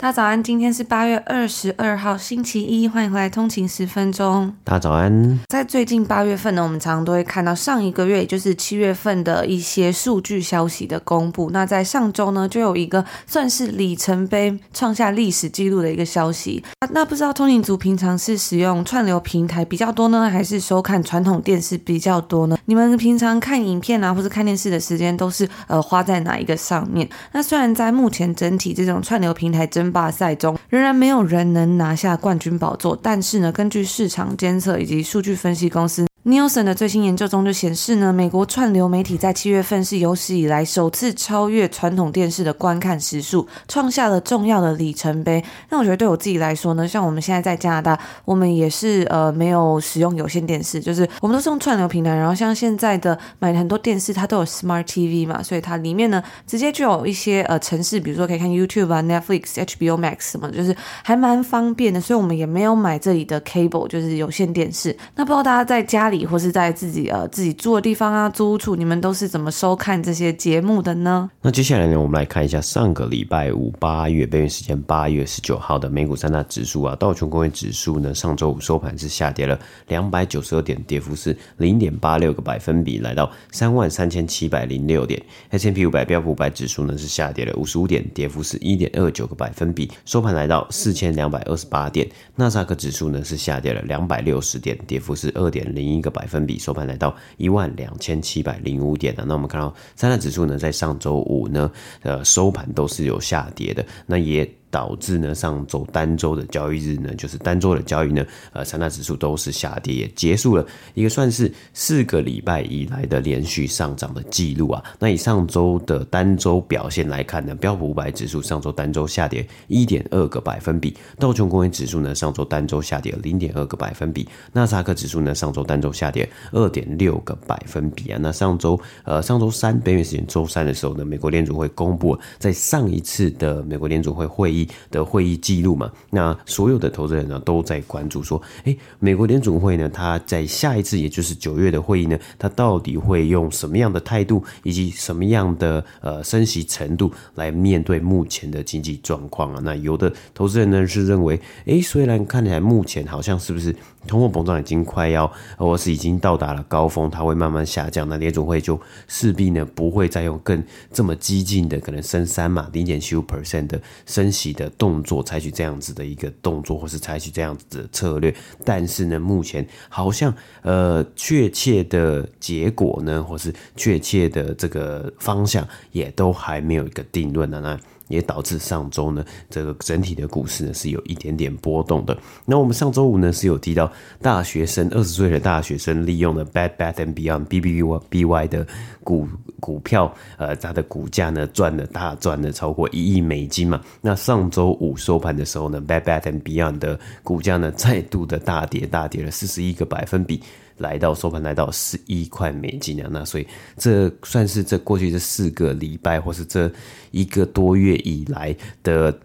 大家早安，今天是八月二十二号，星期一，欢迎回来通勤十分钟。大家早安。在最近八月份呢，我们常常都会看到上一个月，也就是七月份的一些数据消息的公布。那在上周呢，就有一个算是里程碑、创下历史记录的一个消息。那那不知道通勤族平常是使用串流平台比较多呢，还是收看传统电视比较多呢？你们平常看影片啊，或者看电视的时间都是呃花在哪一个上面？那虽然在目前整体这种串流平台真霸赛中仍然没有人能拿下冠军宝座，但是呢，根据市场监测以及数据分析公司。Nielsen 的最新研究中就显示呢，美国串流媒体在七月份是有史以来首次超越传统电视的观看时数，创下了重要的里程碑。那我觉得对我自己来说呢，像我们现在在加拿大，我们也是呃没有使用有线电视，就是我们都是用串流平台。然后像现在的买很多电视，它都有 Smart TV 嘛，所以它里面呢直接就有一些呃程式，比如说可以看 YouTube 啊、Netflix、HBO Max 什么，就是还蛮方便的。所以我们也没有买这里的 cable，就是有线电视。那不知道大家在家里。或是在自己呃自己住的地方啊，租屋处，你们都是怎么收看这些节目的呢？那接下来呢，我们来看一下上个礼拜五八月北京时间八月十九号的美股三大指数啊，道琼工业指数呢上周五收盘是下跌了两百九十二点，跌幅是零点八六个百分比，来到三万三千七百零六点。S&P 五百标普五百指数呢是下跌了五十五点，跌幅是一点二九个百分比，收盘来到四千两百二十八点。纳斯达克指数呢是下跌了两百六十点，跌幅是二点零一个。百分比收盘来到一万两千七百零五点的，那我们看到三大指数呢，在上周五呢，呃，收盘都是有下跌的，那也。导致呢，上周单周的交易日呢，就是单周的交易呢，呃，三大指数都是下跌，也结束了一个算是四个礼拜以来的连续上涨的记录啊。那以上周的单周表现来看呢，标普五百指数上周单周下跌一点二个百分比，道琼工业指数呢上周单周下跌零点二个百分比，纳斯达克指数呢上周单周下跌二点六个百分比啊。那上周呃上周三北美时间周三的时候呢，美国联储会公布在上一次的美国联储会会议。的会议记录嘛，那所有的投资人呢都在关注说，诶，美国联准会呢，他在下一次，也就是九月的会议呢，他到底会用什么样的态度，以及什么样的呃升息程度来面对目前的经济状况啊？那有的投资人呢是认为，诶，虽然看起来目前好像是不是通货膨胀已经快要，或是已经到达了高峰，它会慢慢下降，那联准会就势必呢不会再用更这么激进的可能升三嘛零点七五 percent 的升息。的动作，采取这样子的一个动作，或是采取这样子的策略，但是呢，目前好像呃，确切的结果呢，或是确切的这个方向，也都还没有一个定论的呢。也导致上周呢，这个整体的股市呢是有一点点波动的。那我们上周五呢是有提到，大学生二十岁的大学生利用了 Bed Bath and Beyond B B B Y 的股股票，呃，它的股价呢赚了大赚了超过一亿美金嘛。那上周五收盘的时候呢，Bed Bath and Beyond 的股价呢再度的大跌，大跌了四十一个百分比。来到收盘来到十一块美金啊，那所以这算是这过去这四个礼拜或是这一个多月以来的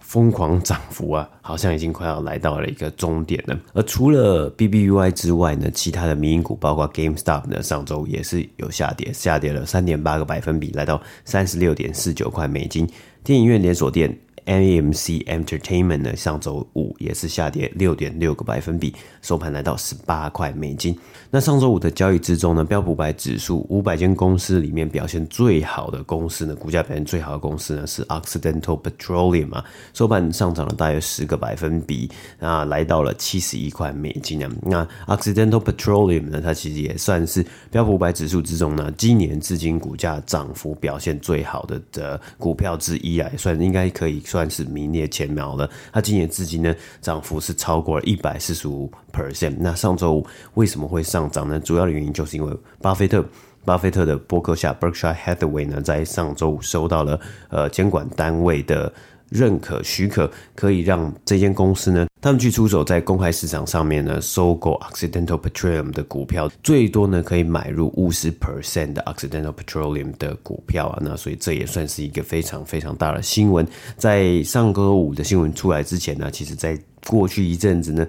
疯狂涨幅啊，好像已经快要来到了一个终点了。而除了 BBUI 之外呢，其他的民营股包括 GameStop 呢，上周也是有下跌，下跌了三点八个百分比，来到三十六点四九块美金。电影院连锁店。AMC Entertainment 呢，上周五也是下跌六点六个百分比，收盘来到十八块美金。那上周五的交易之中呢，标普五百指数五百间公司里面表现最好的公司呢，股价表现最好的公司呢是 Occidental Petroleum 啊，收盘上涨了大约十个百分比，啊，来到了七十一块美金啊。那 Occidental Petroleum 呢，它其实也算是标普五百指数之中呢，今年至今股价涨幅表现最好的的股票之一啊，也算应该可以算算是名列前茅了。它今年至今呢，涨幅是超过了一百四十五 percent。那上周五为什么会上？涨呢，主要的原因就是因为巴菲特，巴菲特的博客下 （Berkshire Hathaway） 呢，在上周五收到了呃监管单位的认可许可，可以让这间公司呢，他们去出手在公开市场上面呢，收购 Occidental Petroleum 的股票，最多呢可以买入五十 percent 的 Occidental Petroleum 的股票啊，那所以这也算是一个非常非常大的新闻。在上周五的新闻出来之前呢，其实在过去一阵子呢。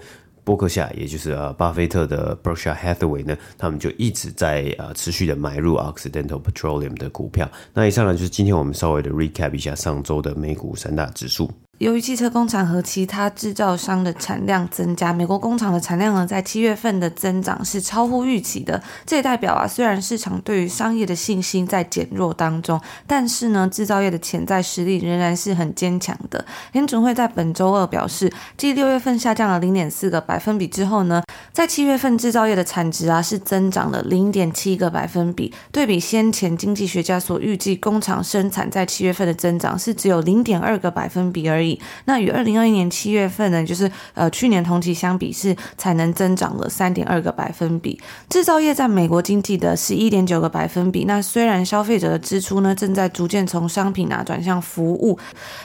波克夏，也就是呃巴菲特的 Berkshire Hathaway 呢，他们就一直在呃持续的买入 Occidental Petroleum 的股票。那以上呢，就是今天我们稍微的 recap 一下上周的美股三大指数。由于汽车工厂和其他制造商的产量增加，美国工厂的产量呢，在七月份的增长是超乎预期的。这也代表啊，虽然市场对于商业的信心在减弱当中，但是呢，制造业的潜在实力仍然是很坚强的。联准会在本周二表示，继六月份下降了零点四个百分比之后呢，在七月份制造业的产值啊是增长了零点七个百分比，对比先前经济学家所预计工厂生产在七月份的增长是只有零点二个百分比而已。那与二零二一年七月份呢，就是呃去年同期相比是才能增长了三点二个百分比。制造业在美国经济的十一点九个百分比。那虽然消费者的支出呢正在逐渐从商品啊转向服务，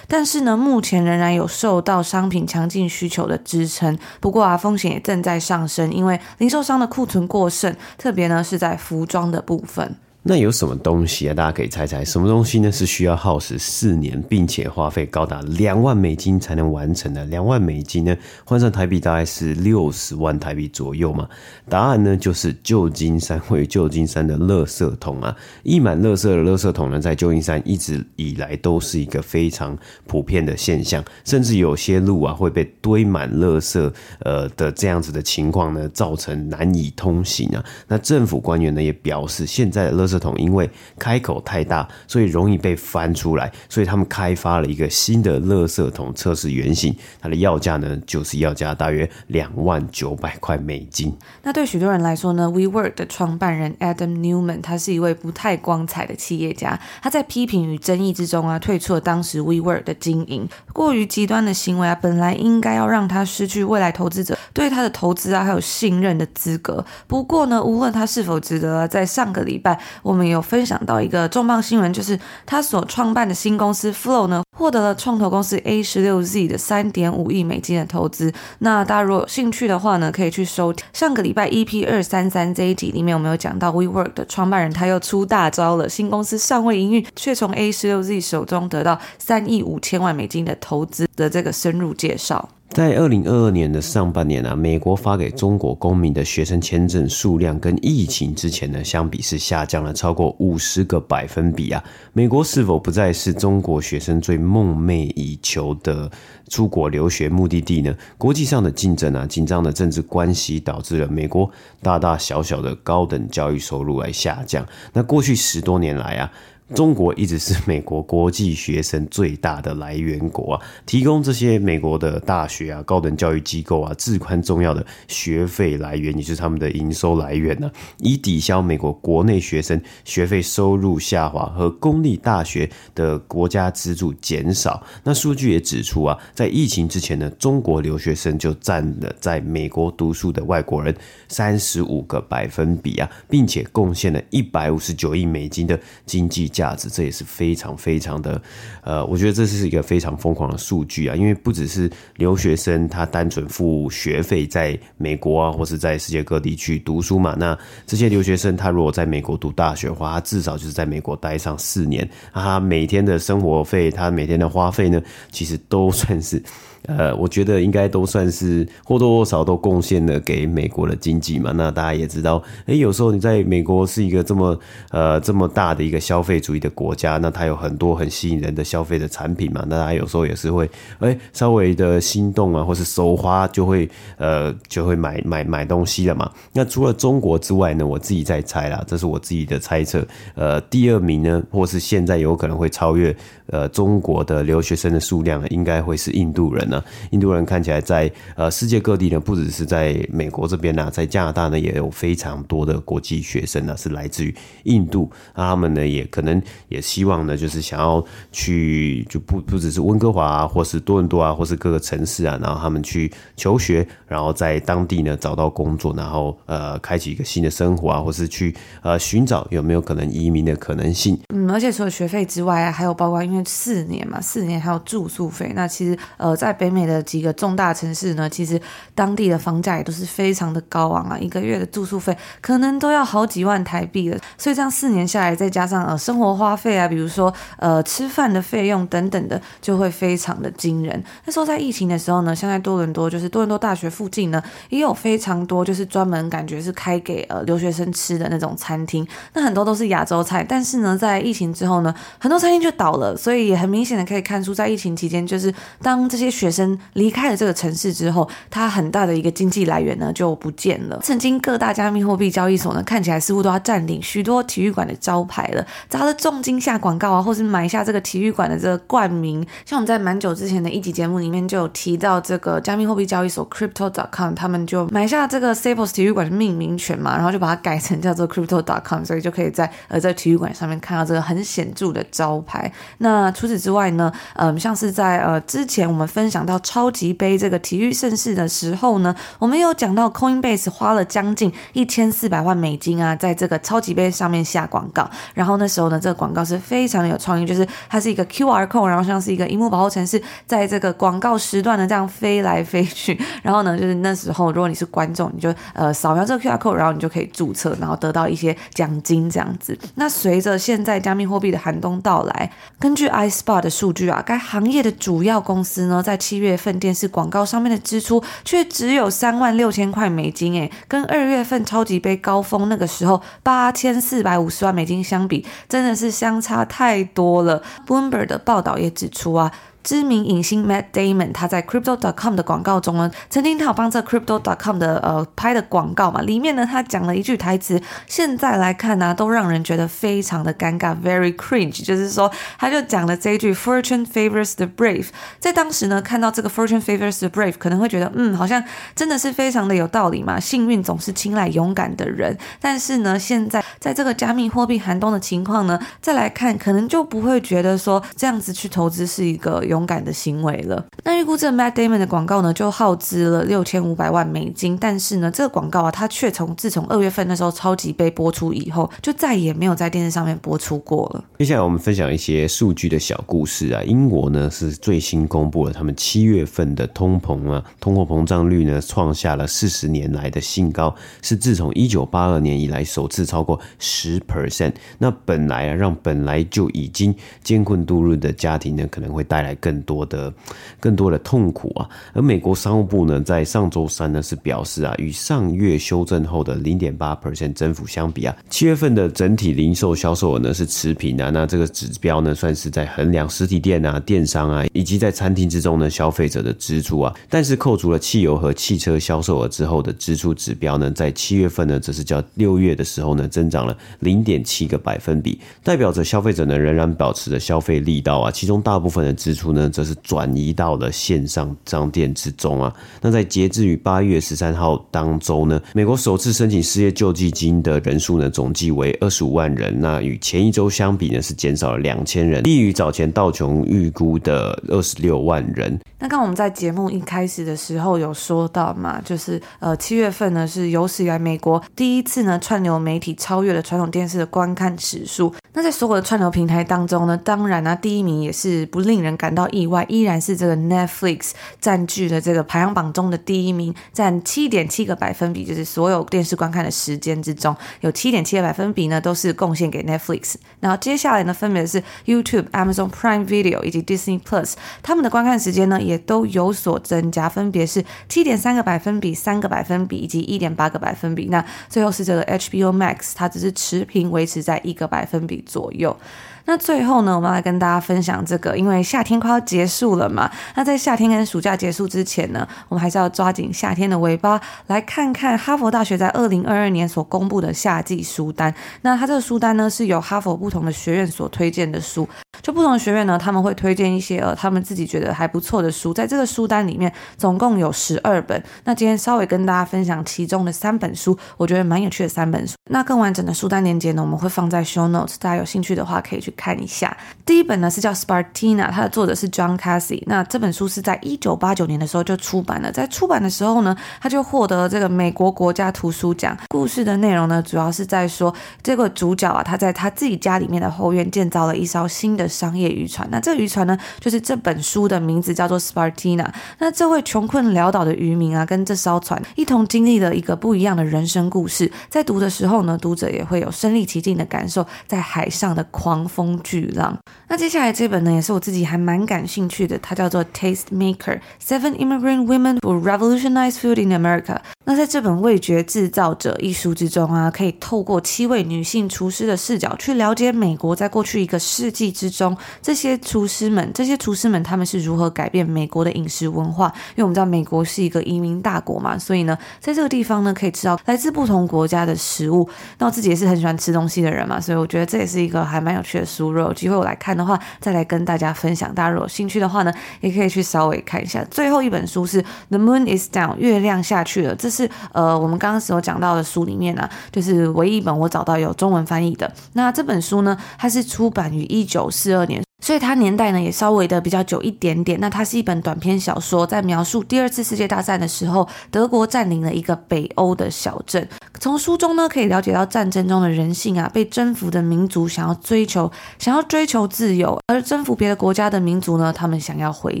但是呢目前仍然有受到商品强劲需求的支撑。不过啊风险也正在上升，因为零售商的库存过剩，特别呢是在服装的部分。那有什么东西啊？大家可以猜猜，什么东西呢？是需要耗时四年，并且花费高达两万美金才能完成的？两万美金呢，换算台币大概是六十万台币左右嘛？答案呢，就是旧金山，位于旧金山的垃圾桶啊！溢满垃圾的垃圾桶呢，在旧金山一直以来都是一个非常普遍的现象，甚至有些路啊会被堆满垃圾，呃的这样子的情况呢，造成难以通行啊。那政府官员呢也表示，现在的垃圾圾桶因为开口太大，所以容易被翻出来，所以他们开发了一个新的垃圾桶测试原型，它的要价呢就是要价大约两万九百块美金。那对许多人来说呢，WeWork 的创办人 Adam Neumann 他是一位不太光彩的企业家，他在批评与争议之中啊，退出了当时 WeWork 的经营，过于极端的行为啊，本来应该要让他失去未来投资者对他的投资啊还有信任的资格。不过呢，无论他是否值得，在上个礼拜。我们有分享到一个重磅新闻，就是他所创办的新公司 Flow 呢，获得了创投公司 A 十六 Z 的三点五亿美金的投资。那大家如果有兴趣的话呢，可以去收听上个礼拜 EP 二三三这一集里面，我们有讲到 WeWork 的创办人他又出大招了，新公司尚未营运，却从 A 十六 Z 手中得到三亿五千万美金的投资的这个深入介绍。在二零二二年的上半年啊，美国发给中国公民的学生签证数量跟疫情之前呢相比是下降了超过五十个百分比啊。美国是否不再是中国学生最梦寐以求的出国留学目的地呢？国际上的竞争啊，紧张的政治关系导致了美国大大小小的高等教育收入来下降。那过去十多年来啊。中国一直是美国国际学生最大的来源国啊，提供这些美国的大学啊、高等教育机构啊至关重要的学费来源，也是他们的营收来源呢、啊，以抵消美国国内学生学费收入下滑和公立大学的国家资助减少。那数据也指出啊，在疫情之前呢，中国留学生就占了在美国读书的外国人三十五个百分比啊，并且贡献了一百五十九亿美金的经济价。价值，这也是非常非常的，呃，我觉得这是一个非常疯狂的数据啊！因为不只是留学生他单纯付学费在美国啊，或是在世界各地去读书嘛，那这些留学生他如果在美国读大学的话，他至少就是在美国待上四年，他每天的生活费，他每天的花费呢，其实都算是。呃，我觉得应该都算是或多或少都贡献了给美国的经济嘛。那大家也知道，哎，有时候你在美国是一个这么呃这么大的一个消费主义的国家，那它有很多很吸引人的消费的产品嘛。那大家有时候也是会哎稍微的心动啊，或是手滑就会呃就会买买买东西了嘛。那除了中国之外呢，我自己在猜啦，这是我自己的猜测。呃，第二名呢，或是现在有可能会超越呃中国的留学生的数量，应该会是印度人。印度人看起来在呃世界各地呢，不只是在美国这边呐，在加拿大呢也有非常多的国际学生呢，是来自于印度。那他们呢也可能也希望呢，就是想要去就不不只是温哥华啊，或是多伦多啊，或是各个城市啊，然后他们去求学，然后在当地呢找到工作，然后呃开启一个新的生活啊，或是去呃寻找有没有可能移民的可能性。嗯，而且除了学费之外啊，还有包括因为四年嘛，四年还有住宿费。那其实呃在北美的几个重大城市呢，其实当地的房价也都是非常的高昂啊，一个月的住宿费可能都要好几万台币了。所以这样四年下来，再加上呃生活花费啊，比如说呃吃饭的费用等等的，就会非常的惊人。那时候在疫情的时候呢，像在多伦多，就是多伦多大学附近呢，也有非常多就是专门感觉是开给呃留学生吃的那种餐厅。那很多都是亚洲菜，但是呢，在疫情之后呢，很多餐厅就倒了。所以也很明显的可以看出，在疫情期间，就是当这些学生离开了这个城市之后，它很大的一个经济来源呢就不见了。曾经各大加密货币交易所呢，看起来似乎都要占领许多体育馆的招牌了，砸了重金下广告啊，或是买下这个体育馆的这个冠名。像我们在蛮久之前的一集节目里面就有提到，这个加密货币交易所 Crypto.com，他们就买下这个 Staples 体育馆的命名权嘛，然后就把它改成叫做 Crypto.com，所以就可以在呃在体育馆上面看到这个很显著的招牌。那除此之外呢，嗯，像是在呃之前我们分享讲到超级杯这个体育盛事的时候呢，我们有讲到 Coinbase 花了将近一千四百万美金啊，在这个超级杯上面下广告。然后那时候呢，这个广告是非常的有创意，就是它是一个 QR code，然后像是一个荧幕保护程式，在这个广告时段呢这样飞来飞去。然后呢，就是那时候如果你是观众，你就呃扫描这个 QR code，然后你就可以注册，然后得到一些奖金这样子。那随着现在加密货币的寒冬到来，根据 iSpot 的数据啊，该行业的主要公司呢，在七月份电视广告上面的支出却只有三万六千块美金，诶，跟二月份超级杯高峰那个时候八千四百五十万美金相比，真的是相差太多了。Bloomberg 的报道也指出啊。知名影星 Matt Damon，他在 Crypto.com 的广告中呢，曾经他有帮这 Crypto.com 的呃拍的广告嘛，里面呢他讲了一句台词，现在来看呢、都让人觉得非常的尴尬，very cringe，就是说他就讲了这一句 Fortune favors the brave，在当时呢看到这个 Fortune favors the brave，可能会觉得嗯，好像真的是非常的有道理嘛，幸运总是青睐勇敢的人，但是呢现在在这个加密货币寒冬的情况呢，再来看可能就不会觉得说这样子去投资是一个。勇敢的行为了。那预估这 Matt Damon 的广告呢，就耗资了六千五百万美金。但是呢，这个广告啊，它却从自从二月份那时候超级杯播出以后，就再也没有在电视上面播出过了。接下来我们分享一些数据的小故事啊。英国呢是最新公布了他们七月份的通膨啊，通货膨胀率呢创下了四十年来的新高，是自从一九八二年以来首次超过十 percent。那本来啊，让本来就已经艰困度日的家庭呢，可能会带来。更多的、更多的痛苦啊！而美国商务部呢，在上周三呢是表示啊，与上月修正后的零点八 percent 增幅相比啊，七月份的整体零售销售额呢是持平啊。那这个指标呢，算是在衡量实体店啊、电商啊，以及在餐厅之中呢消费者的支出啊。但是扣除了汽油和汽车销售额之后的支出指标呢，在七月份呢，则是较六月的时候呢增长了零点七个百分比，代表着消费者呢仍然保持着消费力道啊。其中大部分的支出。呢，则是转移到了线上商店之中啊。那在截至于八月十三号当周呢，美国首次申请失业救济金的人数呢，总计为二十五万人。那与前一周相比呢，是减少了两千人，低于早前道琼预估的二十六万人。那刚我们在节目一开始的时候有说到嘛，就是呃七月份呢是有史以来美国第一次呢串流媒体超越了传统电视的观看指数。那在所有的串流平台当中呢，当然呢、啊、第一名也是不令人感到。到意外，依然是这个 Netflix 占据了这个排行榜中的第一名，占七点七个百分比，就是所有电视观看的时间之中，有七点七个百分比呢，都是贡献给 Netflix。然后接下来呢，分别是 YouTube、Amazon Prime Video 以及 Disney Plus，他们的观看时间呢也都有所增加，分别是七点三个百分比、三个百分比以及一点八个百分比。那最后是这个 HBO Max，它只是持平，维持在一个百分比左右。那最后呢，我们来跟大家分享这个，因为夏天快要结束了嘛。那在夏天跟暑假结束之前呢，我们还是要抓紧夏天的尾巴，来看看哈佛大学在二零二二年所公布的夏季书单。那它这个书单呢，是由哈佛不同的学院所推荐的书。就不同的学院呢，他们会推荐一些呃，他们自己觉得还不错的书。在这个书单里面，总共有十二本。那今天稍微跟大家分享其中的三本书，我觉得蛮有趣的三本书。那更完整的书单链接呢，我们会放在 show notes，大家有兴趣的话可以去看一下。第一本呢是叫 Spartina，它的作者是 John Cassie。那这本书是在一九八九年的时候就出版了，在出版的时候呢，他就获得了这个美国国家图书奖。故事的内容呢，主要是在说这个主角啊，他在他自己家里面的后院建造了一艘新的商业渔船。那这渔船呢，就是这本书的名字叫做 Spartina。那这位穷困潦倒的渔民啊，跟这艘船一同经历了一个不一样的人生故事。在读的时候呢，读者也会有身临其境的感受，在海上的狂风巨浪。那接下来这本呢，也是我自己还蛮感兴趣的，它叫做《Taste Maker: Seven Immigrant Women Who Revolutionized Food in America》。那在这本味觉制造者一书之中啊，可以透过七位女性厨师的视角，去了解美国在过去一个世纪之中，这些厨师们，这些厨师们他们是如何改变美国的饮食文化。因为我们知道美国是一个移民大国嘛，所以呢，在这个地方呢，可以吃到来自不同国家的食物。那我自己也是很喜欢吃东西的人嘛，所以我觉得这也是一个还蛮有趣的书。如果有机会我来看的话，再来跟大家分享。大家如果有兴趣的话呢，也可以去稍微看一下。最后一本书是《The Moon Is Down》，月亮下去了。这是呃，我们刚刚所讲到的书里面呢、就是唯一一本我找到有中文翻译的。那这本书呢，它是出版于一九四二年。所以它年代呢也稍微的比较久一点点。那它是一本短篇小说，在描述第二次世界大战的时候，德国占领了一个北欧的小镇。从书中呢可以了解到战争中的人性啊，被征服的民族想要追求，想要追求自由，而征服别的国家的民族呢，他们想要回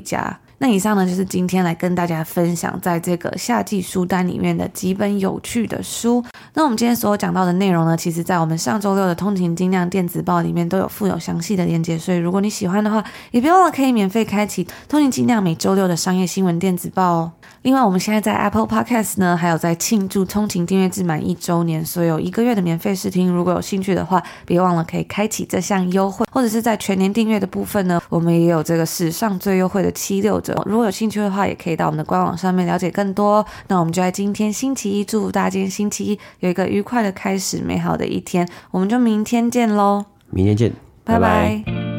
家。那以上呢就是今天来跟大家分享，在这个夏季书单里面的几本有趣的书。那我们今天所讲到的内容呢，其实在我们上周六的通勤精酿电子报里面都有附有详细的连接，所以如果你喜欢的话，也别忘了可以免费开启通勤精酿每周六的商业新闻电子报哦。另外，我们现在在 Apple Podcast 呢，还有在庆祝通勤订阅制满一周年，所以有一个月的免费试听，如果有兴趣的话，别忘了可以开启这项优惠，或者是在全年订阅的部分呢，我们也有这个史上最优惠的七六折。如果有兴趣的话，也可以到我们的官网上面了解更多。那我们就在今天星期一，祝福大家今天星期一有一个愉快的开始，美好的一天。我们就明天见喽！明天见，拜拜。拜拜。